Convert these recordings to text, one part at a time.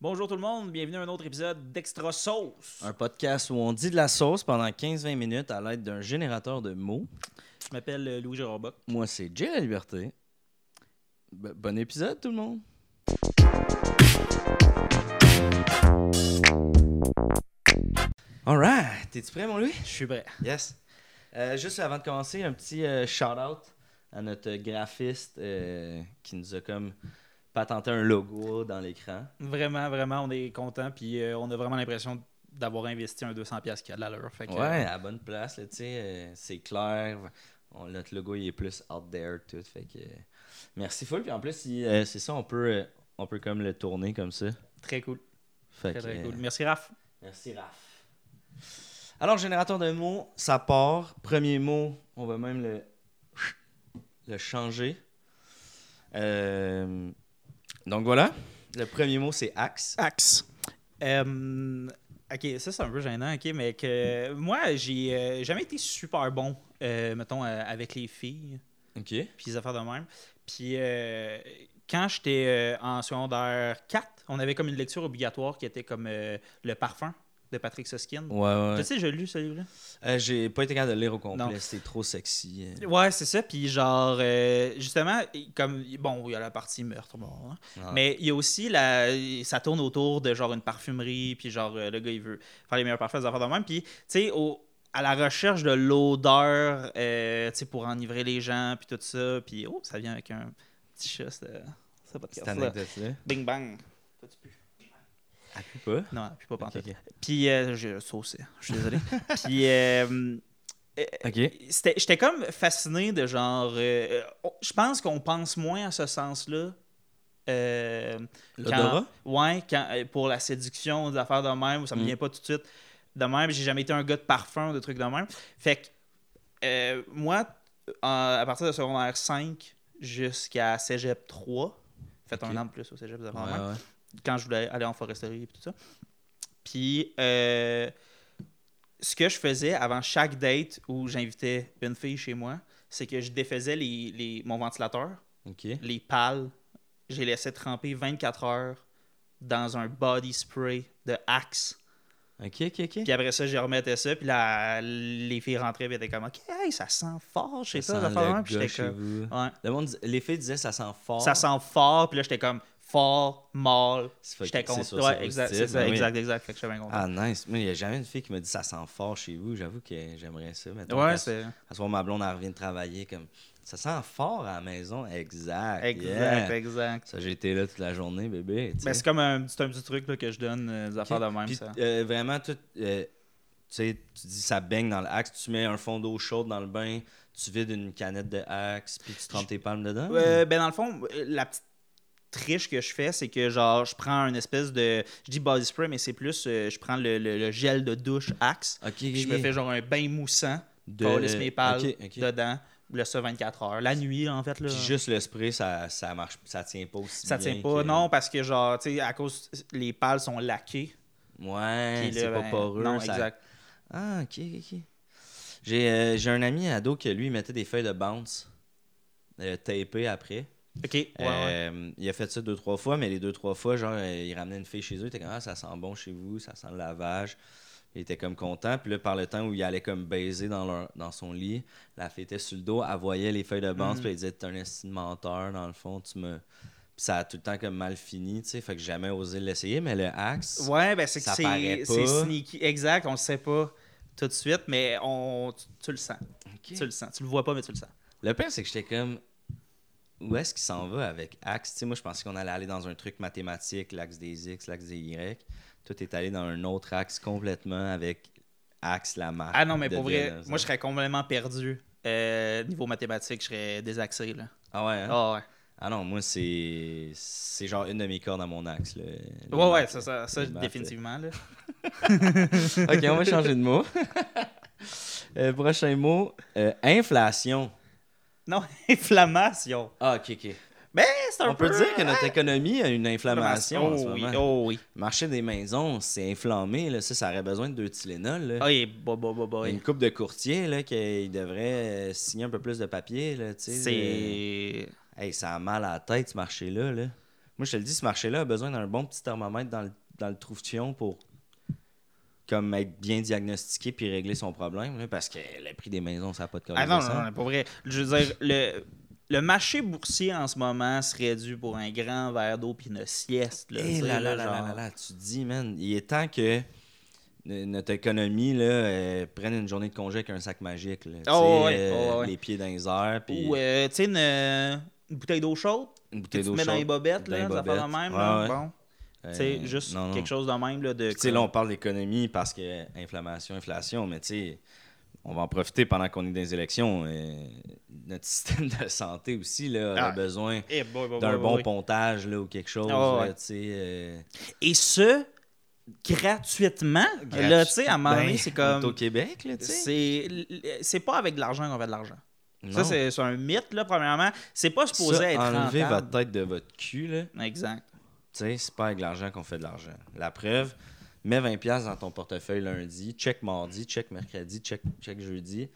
Bonjour tout le monde, bienvenue à un autre épisode d'Extra Sauce. Un podcast où on dit de la sauce pendant 15-20 minutes à l'aide d'un générateur de mots. Je m'appelle euh, Louis Gérard Bock. Moi, c'est Jay La Liberté. B- bon épisode, tout le monde. Alright, t'es-tu prêt, mon Louis? Je suis prêt. Yes. Euh, juste avant de commencer, un petit euh, shout-out à notre graphiste euh, qui nous a comme patenté un logo dans l'écran. Vraiment, vraiment, on est content. Puis euh, on a vraiment l'impression d'avoir investi un 200$ piastres qui a de l'allure. Fait que, Ouais, à la bonne place, là, tu sais, euh, c'est clair. On- notre logo, il est plus out there, tout. Fait que. euh, merci full. Puis en plus, euh, c'est ça, on peut, euh, on peut comme le tourner comme ça. Très cool. Fait Très, que, très euh, cool. Merci, Raph. Merci, Raph. Alors, générateur de mots, ça part. Premier mot, on va même le, le changer. Euh, donc voilà. Le premier mot, c'est axe. Axe. Euh, ok, ça c'est un peu gênant, ok, mais que moi, j'ai euh, jamais été super bon, euh, mettons, euh, avec les filles. OK. puis les affaires de même. Puis euh, quand j'étais euh, en secondaire 4, on avait comme une lecture obligatoire qui était comme euh, Le parfum de Patrick Susskind. Ouais, ouais. Tu sais, j'ai lu celui-là? Euh, J'ai pas été capable de le lire au complet. C'était trop sexy. Ouais, c'est ça. Puis genre, euh, justement, comme, bon, il y a la partie meurtre, bon, hein. Ah. mais il y a aussi, la, ça tourne autour de genre une parfumerie, puis genre, euh, le gars, il veut faire les meilleurs parfums, des affaires de même. Puis, tu sais, au- à la recherche de l'odeur, euh, tu sais, pour enivrer les gens, puis tout ça. Puis, oh, ça vient avec un petit chat, Cette podcast-là. Bing bang. Toi, tu pas. Non, non, puis pas pantoute. Puis, euh, je saucé, je suis désolé. puis, euh, euh, Ok. c'était- j'étais comme fasciné de genre. euh, on- je pense qu'on pense moins à ce sens-là. euh, L'odorat? Ouais, quand, euh, pour la séduction, des affaires de même, ça me Mm. vient pas tout de suite de même. J'ai jamais été un gars de parfum, de trucs de même. Fait que, euh, moi, à partir de secondaire 5 jusqu'à cégep 3, fait un an de plus au cégep, des affaires de Ouais, même ouais. Quand je voulais aller en foresterie et tout ça. Puis, euh, ce que je faisais avant chaque date où j'invitais une fille chez moi, c'est que je défaisais les, les- mon ventilateur, les pales, j'ai laissé tremper 24 heures dans un body spray de Axe. Ok, ok, ok. Puis après ça, je remettais ça, puis là, les filles rentraient et étaient comme « Ok, hey, ça sent fort, sais Ça pas, sent le. Puis j'étais chez comme... Ouais. Le monde, dis- les filles disaient ça sent fort. Ça sent fort, puis là, j'étais comme fort, mâle. J'étais content. Ouais, exact, c'est ça, exact, exact. Fait que j'étais bien content. Ah, nice. Moi, il n'y a jamais une fille qui me dit ça sent fort chez vous. J'avoue que j'aimerais ça. Mettons, ouais, c'est À ce moment, ma blonde, elle revient de travailler comme ça sent fort à la maison. Exact. exact, yeah. exact. Ça, j'ai été là toute la journée, bébé. Ben, c'est comme un, c'est un petit truc là, que je donne euh, des affaires Ok. de même. Puis, ça. euh, vraiment, tout. euh, tu sais, tu dis ça baigne dans l'axe, tu mets un fond d'eau chaude dans le bain, tu vides une canette de axe, puis tu trempes tes palmes dedans. Euh, ben, dans le fond, euh, la petite triche que je fais, c'est que genre, je prends une espèce de. Je dis body spray, mais c'est plus. euh, je prends le, le- le gel de douche Axe. je me fais genre un bain moussant. de... Laisse mes pales dedans. Le ça 24 heures. La nuit, en fait. Là. Puis juste le spray, ça, ça marche, ça tient pas aussi ça bien tient pas. que- Non, parce que genre, tu sais, à cause. Les pales sont laquées. Ouais, c'est pas ben, poreux. Non, ça- exact. Ah, ok, ok, ok. J'ai euh, j'ai un ami ado que lui, il mettait des feuilles de bounce euh, tapées après. Ok, ouais, ouais. Euh, Il a fait ça deux, trois fois, mais les deux, trois fois, genre, euh, il ramenait une fille chez eux, il était comme, ah, ça sent bon chez vous, ça sent le lavage. Il était comme content. Puis là, par le temps où il allait comme baiser dans, leur, dans son lit, la fille était sur le dos, elle voyait les feuilles de bounce, Mm. puis elle disait, t'es un estime menteur, dans le fond, tu me. Puis ça a tout le temps comme mal fini, tu sais, fait que j'ai jamais osé l'essayer, mais le axe. Ouais, ben c'est que c'est sneaky. Exact, on le sait pas tout de suite, mais on, tu, tu le sens. Tu le sens. Tu le vois pas, mais tu le sens. Le pire, c'est que j'étais comme. Où est-ce qu'il s'en va avec Axe? Moi, je pensais qu'on allait aller dans un truc mathématique, l'axe des X, l'axe des Y. Tout est allé dans un autre axe complètement avec Axe, la marque. Ah non, mais pour vrai, moi je serais complètement perdu. Euh, niveau mathématique, je serais désaxé. Là. Ah ouais, hein? Ah ouais. Ah non, moi, c'est. C'est genre une de mes cordes à mon axe. Là. Les Ouais, ouais, ça, ça, ça définitivement. Là. ok, on va changer de mot. Euh, prochain mot euh, inflation. Non, inflammation. Ah, ok, ok. Ben, c'est un On peut peu- dire que notre économie a une inflammation en ce Oh oui, moment. oh oui. Le marché des maisons, c'est inflammé. Là. Ça, ça aurait besoin de deux Tylenol. Là. Oui, bah, Il y a une coupe de courtiers là, qui devrait euh, signer un peu plus de papier. Là, C'est. Hey, ça a mal à la tête, ce marché-là. Là. Moi, je te le dis, ce marché-là a besoin d'un bon petit thermomètre dans le, dans le trou-fion pour comme être bien diagnostiqué puis régler son problème. là, parce que le prix des maisons, ça n'a pas de Ah non, corrélation. non, non, pas vrai. Je veux dire, le, le marché boursier en ce moment serait dû pour un grand verre d'eau puis une sieste. Là, Eh tu là là, là genre. là là, tu te dis, man, il est temps que notre économie là, euh, prenne une journée de congé avec un sac magique. Là, Tu Oh, ouais, euh, oh, ouais. Les pieds dans les airs, puis Ou, euh, tu sais, une, une bouteille d'eau chaude une bouteille tu d'eau mets dans les chaude. bobettes, dans là, les ça fait bobettes. même. Ouais, là. ouais. Bon, sais, Euh, juste non, non. quelque chose de même. Là, de, Tu sais, là, on parle d'économie parce que inflammation, inflation, mais tu sais, on va en profiter pendant qu'on est dans les élections. euh, notre système de santé aussi là, a Ah. besoin Eh, d'un bon boy. pontage là, ou quelque chose. Ah, ouais. là, tu sais, euh, Et ce, gratuitement. Là, tu sais, à un moment donné, Ben, c'est comme. au Québec, là, tu sais. C'est pas avec de l'argent qu'on fait de l'argent. Ça, c'est c'est un mythe, là, premièrement. C'est pas supposé Ça, être enlevez rentable. votre tête de votre cul, là. Exact. Tu sais, c'est pas avec l'argent qu'on fait de l'argent. La preuve, mets 20$ piastres dans ton portefeuille lundi, check mardi, check mercredi, check, check jeudi.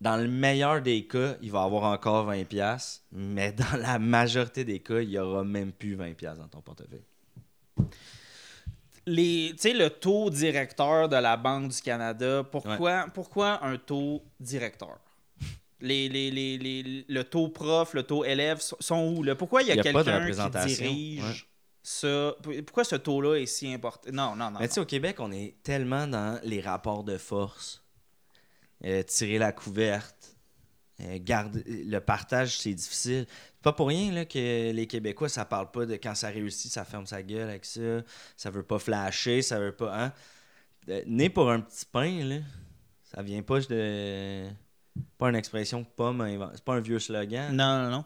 Dans le meilleur des cas, il va avoir encore 20$, piastres, mais dans la majorité des cas, il n'y aura même plus 20$ piastres dans ton portefeuille. Les, le taux directeur de la Banque du Canada, pourquoi, pourquoi un taux directeur? Les, les, les, les- le taux prof, le taux élève sont- où? Là? Pourquoi il y a, quelqu'un qui dirige? Ouais. Ça? Pourquoi ce taux-là est si important? Non, non, non. Mais tu sais, au Québec, on est tellement dans les rapports de force. Euh, tirer la couverte. euh, garder, le partage, c'est difficile. C'est pas pour rien là, que les Québécois, ça parle pas de quand ça réussit, ça ferme sa gueule avec ça. Ça veut pas flasher, ça veut pas. Hein? Euh, né pour un petit pain, là, ça vient pas de. Pas une expression que Pomme C'est pas un vieux slogan. non, non, non.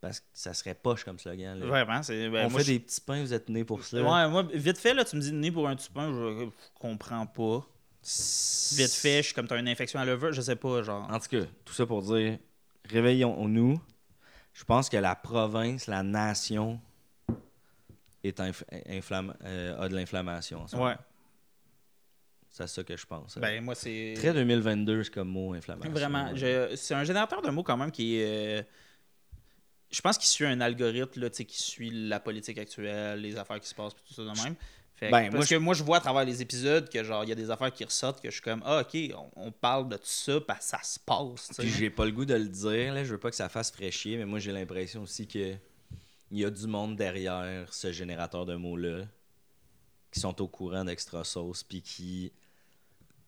Parce que ça serait poche comme slogan. là. Vraiment. c'est ben, on moi, fait je- des petits pains, vous êtes nés pour ça. Ouais, moi, vite fait, là, tu me dis né pour un petit pain, je, comprends pas. Vite fait, je suis comme t'as une infection à l'œuvre, je sais pas, genre. En tout cas, tout ça pour dire, réveillons-nous. Je pense que la province, la nation est inf- inflamm- euh, a de l'inflammation. en ce moment. Ouais. C'est ça que je pense. Ben, moi, c'est. Très 2022, c'est comme mot inflammation. Vraiment. Je- C'est un générateur de mots quand même qui est. euh, Je pense qu'il suit un algorithme là, qui suit la politique actuelle, les affaires qui se passent, tout ça de même. Fait que- Ben, moi, je vois à travers les épisodes que genre il y a des affaires qui ressortent que je suis comme ah ok on, on parle de tout ça parce que ça se passe. Puis j'ai pas le goût de le dire, là. je veux pas que ça fasse fraîchier, mais moi j'ai l'impression aussi que il y a du monde derrière ce générateur de mots-là qui sont au courant d'extra sauce puis qui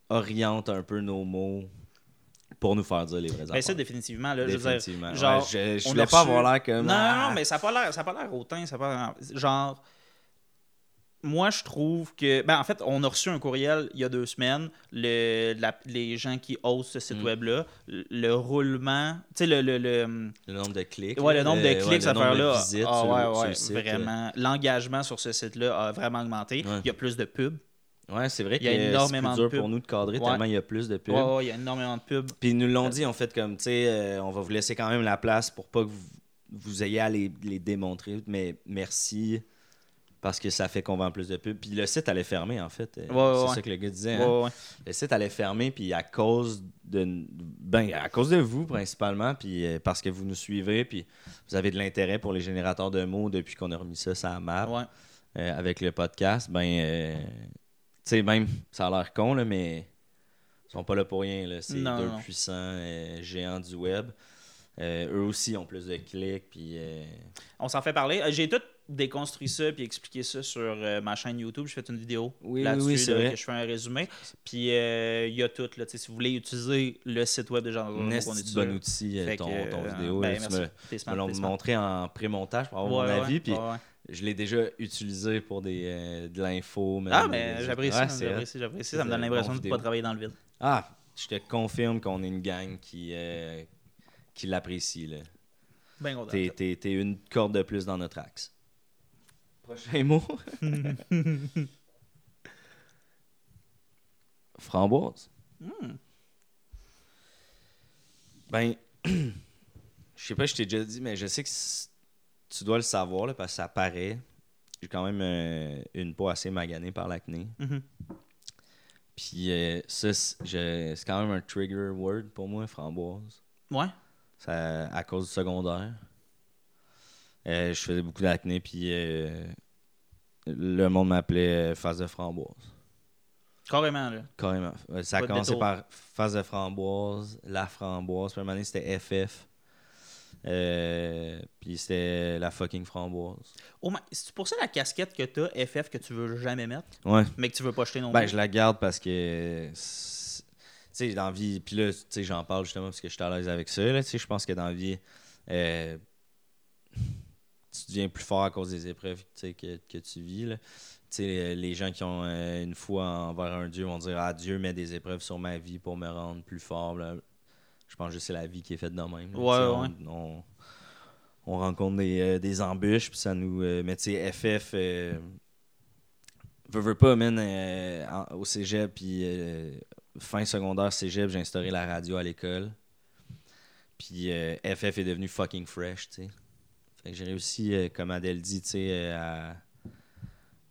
orientent un peu nos mots pour nous faire dire les vrais Ben, ça définitivement là, je veux dire, genre, Ouais, je, voulais pas reçu- avoir l'air comme. Non, non, Ah! non, mais ça n'a pas l'air, ça a pas l'air hautain, ça pas Genre, moi, je trouve que. Ben, en fait, on a reçu un courriel il y a deux semaines, le, la- les gens qui hostent ce site Mm. web-là, le, le roulement, tu sais, le. le, le- Le nombre de clics. ouais, le nombre de clics, cette affaire-là. visites Ah, ouais, ouais, vraiment. L'engagement sur ce site-là a vraiment augmenté. Il y a plus de pubs. Ouais, c'est vrai Il y a énormément de dur pour pubs. nous de cadrer Ouais. tellement il y a plus de pubs. Ouais, ouais, il y a énormément de pubs. Puis ils nous l'ont dit, en fait, comme, tu sais, euh, on va vous laisser quand même la place pour pas que vous, vous ayez à les, les démontrer, mais merci parce que ça fait qu'on vend plus de pubs. Puis le site allait fermer, en fait. Ouais, c'est ça que le gars disait. Hein. Le site allait fermer, puis à cause de. Ben, à cause de vous, principalement, puis euh, parce que vous nous suivez, puis vous avez de l'intérêt pour les générateurs de mots depuis qu'on a remis ça map Ouais. euh, avec le podcast, ben, euh, sais, même, ça a l'air con, là, mais ils sont pas là pour rien. là. C'est Non, deux non. puissants euh, géants du web. Euh, eux aussi ont plus de clics, puis... euh, On s'en fait parler. J'ai tout déconstruit ça puis expliqué ça sur euh, ma chaîne YouTube. J'ai fait une vidéo Oui, là-dessus oui, oui, c'est là, vrai. que je fais un résumé. Puis euh, il y a tout. Là, si vous voulez utiliser le site web de Jean un esti de bon outil, ton, que, ton euh, vidéo. ben, là, tu me, me l'ont montré en pré-montage pour avoir Ouais, mon ouais, avis, puis ouais, ouais. Je l'ai déjà utilisé pour des, euh, de l'info. Ah, mais j'apprécie, Ouais, j'apprécie, j'apprécie. Ça me donne l'impression de ne pas travailler dans le vide. Ah, je te confirme qu'on est une gang qui, euh, qui l'apprécie, là. Ben content. T'es, t'es- t'es une corde de plus dans notre axe. Prochain mot? Framboise. Hmm. Ben, je sais pas, je t'ai déjà dit, mais je sais que tu dois le savoir là, parce que ça paraît. J'ai quand même euh, une peau assez maganée par l'acné. Mhm. Puis euh, ça, c'est quand même un trigger word pour moi, framboise. Ouais. Ça, à cause du secondaire. Euh, je faisais beaucoup d'acné, puis le monde m'appelait face de framboise. Carrément, là. Carrément. Ça a commencé par face de framboise, la framboise. Puis à un moment donné, c'était FF. Euh, puis c'était la fucking framboise. Oh, c'est pour ça la casquette que t'as, FF, que tu veux jamais mettre, Ouais. mais que tu veux pas acheter non Ben, plus? je la garde parce que. Tu sais, dans la vie. Puis là, tu sais, j'en parle justement parce que je suis à l'aise avec ça. Là, tu sais, je pense que dans la vie. euh, tu deviens plus fort à cause des épreuves tu sais, que, que tu vis. Là. Tu sais, les- gens qui ont euh, une foi envers un Dieu vont dire Ah, Dieu met des épreuves sur ma vie pour me rendre plus fort. bla. Je pense que c'est la vie qui est faite de même. là. Ouais, ouais. On, on- on rencontre des, euh, des embûches, puis ça nous. euh, mais tu sais, FF. euh, veux, veux pas, man, euh, en- au cégep, puis euh, fin secondaire cégep, j'ai instauré la radio à l'école. Puis FF est devenu fucking fresh, tu sais. Fait que j'ai réussi, comme Adèle dit, tu sais, à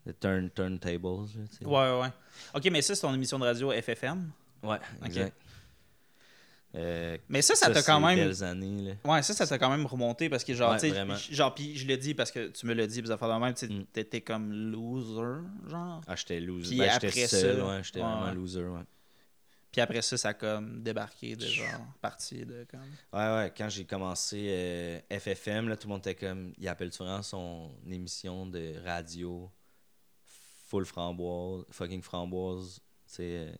the turn, turntables, là, tu sais. Ouais, ouais, ouais. Ok, mais ça, c'est ton émission de radio FFM. Ouais, exact. Euh, Mais ça, ça t'a quand même. années. Ouais, ça, ça t'a quand même remonté parce que, genre, Ouais, tu sais, genre, puis je le dis parce que tu me le dis, puis ça fait de même, tu Mm. t'étais comme loser, genre. Ah, j'étais loser. Puis Ben, après seul, ça, ouais, j'étais ouais, vraiment loser, ouais. Puis après ça, ça a comme débarqué de genre, parti de comme. Ouais, ouais, quand j'ai commencé euh, FFM, là, tout le monde était comme. Il appelle-tu vraiment son émission de radio full framboise, fucking framboise? Tu sais, euh,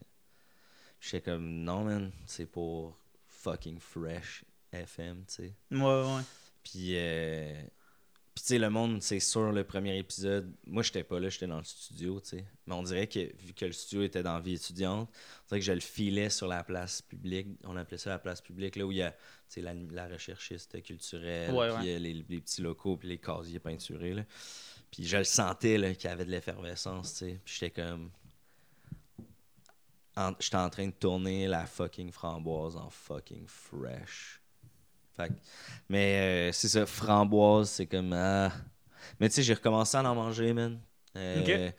j'étais comme, non, man, c'est pour fucking fresh FM, tu sais. Ouais, ouais. Puis, euh, puis tu sais, le monde, c'est sûr, le premier épisode, moi, j'étais pas là, j'étais dans le studio, tu sais. Mais on dirait que, vu que le studio était dans vie étudiante, on dirait que je le filais sur la place publique. On appelait ça la place publique, là où il y a, tu sais, la, la recherchiste culturelle, Ouais, puis ouais. euh, les, les petits locaux, puis les casiers peinturés, là. Puis je le sentais, là, qu'il y avait de l'effervescence, tu sais. Puis j'étais comme... J'étais en train de tourner la fucking framboise en fucking fresh. Fait que- mais euh, c'est ça, framboise, c'est comme. ah. Mais tu sais, j'ai recommencé à en manger, man. Euh, Ok.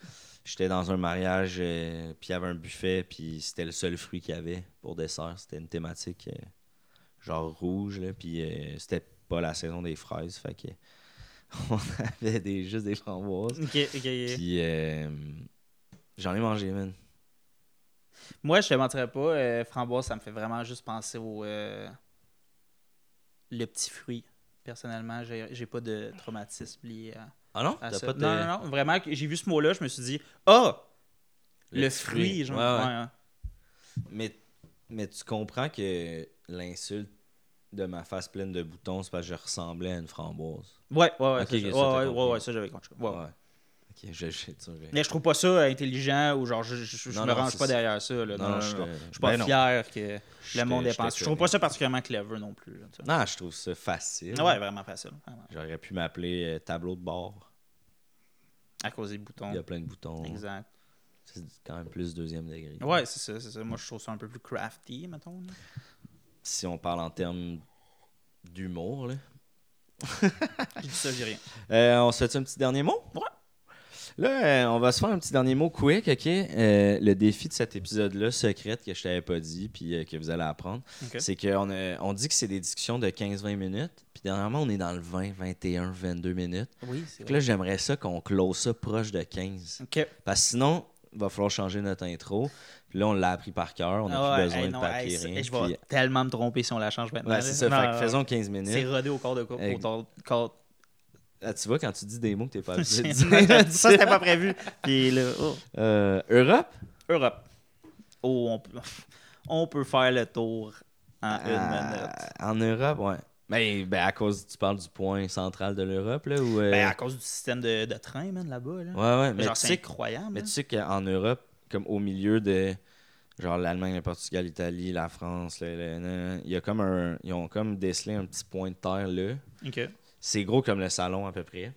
J'étais dans un mariage, euh, puis il y avait un buffet, puis c'était le seul fruit qu'il y avait pour dessert. C'était une thématique euh, genre rouge, là, puis euh, c'était pas la saison des fraises, fait que on avait des, juste des framboises. Ok, ok, ok. Puis euh, j'en ai mangé, man. Moi, je te mentirais pas, euh, framboise, ça me fait vraiment juste penser au. euh, le petit fruit. Personnellement, j'ai j'ai pas de traumatisme lié à, Ah non? à pas de- Non, non, non. Vraiment, j'ai vu ce mot-là, je me suis dit, ah! Le, petit fruit, genre. Ouais, ouais. ouais, ouais. Mais, mais tu comprends que l'insulte de ma face pleine de boutons, c'est parce que je ressemblais à une framboise. Ouais, ouais, ouais. Ok, ça, ouais, ouais, ouais, ça, j'avais compris. Ouais, ouais. Ok, sais, Mais je trouve pas ça intelligent ou genre, je, je, je Non, me non, range pas ça. derrière ça. Là. Non, non, je non, te- Je suis pas ben fier que le monde ait je te pensé. Je trouve pas ça particulièrement clever non plus. là. Non, je trouve ça facile. Ouais, vraiment facile. vraiment. J'aurais pu m'appeler euh, tableau de bord. À cause des boutons. Il y a plein de boutons. Exact. C'est quand même plus deuxième degré. Ouais, c'est ça, c'est ça. Moi, je trouve ça un peu plus crafty, mettons. là. Si on parle en termes d'humour, là. Je dis ça, rien. Euh, on se fait un petit dernier mot? Ouais. Là, euh, on va se faire un petit dernier mot quick, OK? Euh, le défi de cet épisode-là, secrète, que je t'avais pas dit, puis euh, que vous allez apprendre, c'est qu'on on dit que c'est des discussions de 15-20 minutes, puis dernièrement, on est dans le 20, 21, 22 minutes. Oui, c'est que là, j'aimerais ça qu'on close ça proche de 15. Ok. Parce que sinon, il va falloir changer notre intro. Puis là, on l'a appris par cœur, on n'a Ah plus besoin hey, de papier, hey, c'est- rien. Je vais puis- tellement me tromper si on la change maintenant. Ouais, c'est ça. Non, fait que non, faisons 15 C'est minutes. rodé au corps de co- Hey. au corps- Ah, tu vois, quand tu dis des mots que t'es pas habitué de ça, dire. c'était pas prévu. Puis là, oh. Euh, Europe? Europe. Oh, on peut, on peut faire le tour en une Ah, minute. En Europe, ouais. Mais ben, à cause, tu parles du point central de l'Europe, là? Ou, euh, Ben, à cause du système de, de train, man, là-bas. Là. Ouais, ouais, mais genre, c'est incroyable. mais là. tu sais qu'en Europe, comme au milieu de genre l'Allemagne, le Portugal, l'Italie, la France, le- le- le- il y a comme un, ils ont comme décelé un petit point de terre là. Ok. C'est gros comme le salon à peu près.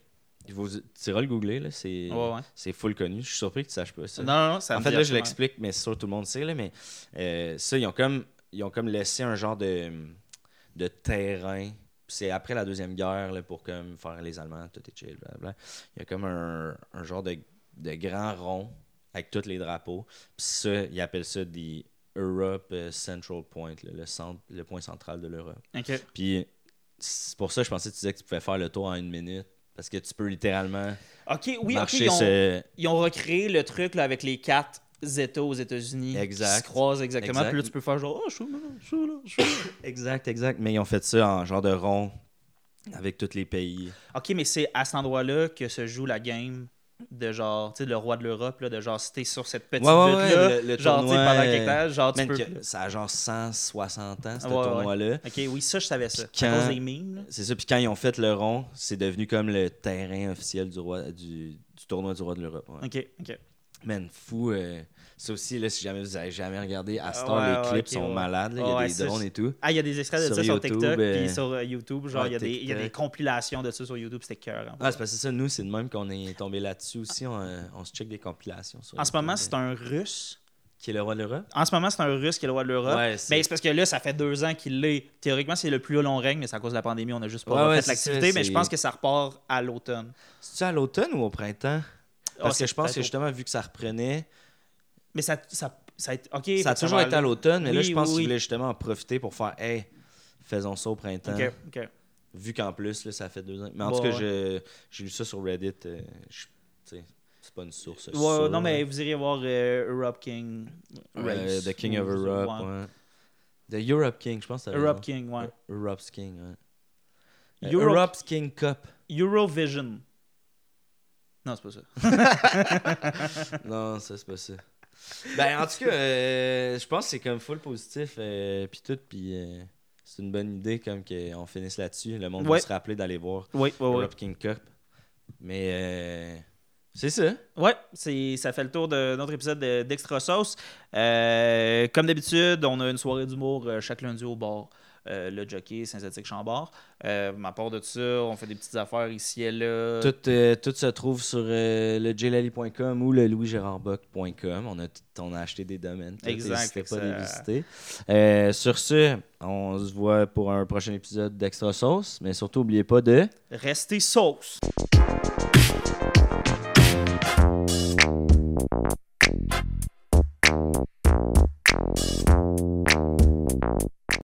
Il faut, tu iras le googler là, c'est Ouais, ouais. c'est full connu. Je suis surpris que tu saches pas ça. Non, non, ça en fait, là, je l'explique, mais c'est sûr tout le monde sait là, mais euh, ça, ils ont comme ils ont comme laissé un genre de de terrain. C'est après la deuxième guerre là, pour comme faire les Allemands, tout est chill, blablabla. Il y a comme un, un genre de, de grand rond avec tous les drapeaux. Puis ça, ils appellent ça des Europe euh, Central Point, là, le, centre, le point central de l'Europe. Puis c'est pour ça que je pensais que tu disais que tu pouvais faire le tour en une minute. Parce que tu peux littéralement Ok, oui, marcher ils ont, ce- ils ont recréé le truc là, avec les quatre États aux États-Unis Exact. qui se croisent exactement. Exact. Puis là, tu peux faire genre, oh, je suis là, je suis là, je suis là. Exact, exact. Mais ils ont fait ça en genre de rond avec tous les pays. ok, mais c'est à cet endroit-là que se joue la game de genre, tu sais, le roi de l'Europe, là, de genre, si t'es sur cette petite Ouais, ouais, butte-là, ouais, le- le genre, tu sais, tournoi, pendant euh, quelque temps, genre, tu Man, peux. que- ça a genre 160 ans, ce tournoi-là. Ok, oui, ça, je savais ça. Puis quand- là. C'est ça. Puis quand ils ont fait le rond, c'est devenu comme le terrain officiel du, roi, du, du tournoi du roi de l'Europe. Ok, ok. Man, fou. euh, ça aussi, là, si jamais vous avez jamais regardé, à Star, Ouais, les clips sont ouais. malades. là. Il y a Ouais, des drones et tout. Ah, il y a des extraits de Sur ça sur YouTube, TikTok, euh, puis sur euh, YouTube, genre, il y, a des- il y a des compilations de ça sur YouTube, c'était cœur. Ah, c'est parce que ça, nous, c'est de même qu'on est tombé là-dessus aussi. On, euh, on se check des compilations. Sur En ce moment, euh, c'est un Russe. Qui est le roi de l'Europe En ce moment, c'est un Russe qui est le roi de l'Europe. Ouais, mais c'est- c'est parce que là, ça fait deux ans qu'il l'est. Théoriquement, c'est le plus long règne, mais c'est à cause de la pandémie, on n'a juste pas Ouais, ouais, fait l'activité. Mais je pense que ça repart à l'automne. C'est-tu à l'automne ou au printemps? Ah, Parce que je pense que justement, vu que ça reprenait, Mais ça, ça, ça ça a toujours été à l'automne, mais là, je pense oui, oui. voulaient justement en profiter pour faire Hey, faisons ça au printemps. Vu qu'en plus, là, ça fait deux ans. Mais en tout cas, ouais. j'ai lu ça sur Reddit. euh, c'est pas une source. Ouais, sûre, non, mais vous iriez voir euh, Europe King. Euh, The King of Europe. ouais. The Europe King, je pense que Europe. King, ouais. Europe's King, ouais. Euh, Europe- Europe's King Cup. Eurovision. Non, c'est pas ça. non, ça, c'est pas ça. Ben, en tout cas, euh, je pense que c'est comme full positif, euh, puis tout, puis euh, c'est une bonne idée, comme qu'on finisse là-dessus. Le monde Ouais. va se rappeler d'aller voir Oui, oui, oui. Europe King Cup. Mais euh, c'est ça. Ouais, c'est, ça fait le tour de notre épisode de- d'Extra Sauce. Euh, comme d'habitude, on a une soirée d'humour euh, chaque lundi au bar. Euh, le jockey synthétique Chambord. Euh, à part de ça, on fait des petites affaires ici et là. Tout, euh, tout se trouve sur euh, le jlali.com ou le louisgérardbock.com. On a, on a acheté des domaines. tout. Exact, pas à les ça- visiter. Sur ce, on se voit pour un prochain épisode d'Extra Sauce. Mais surtout, n'oubliez pas de... Restez sauce!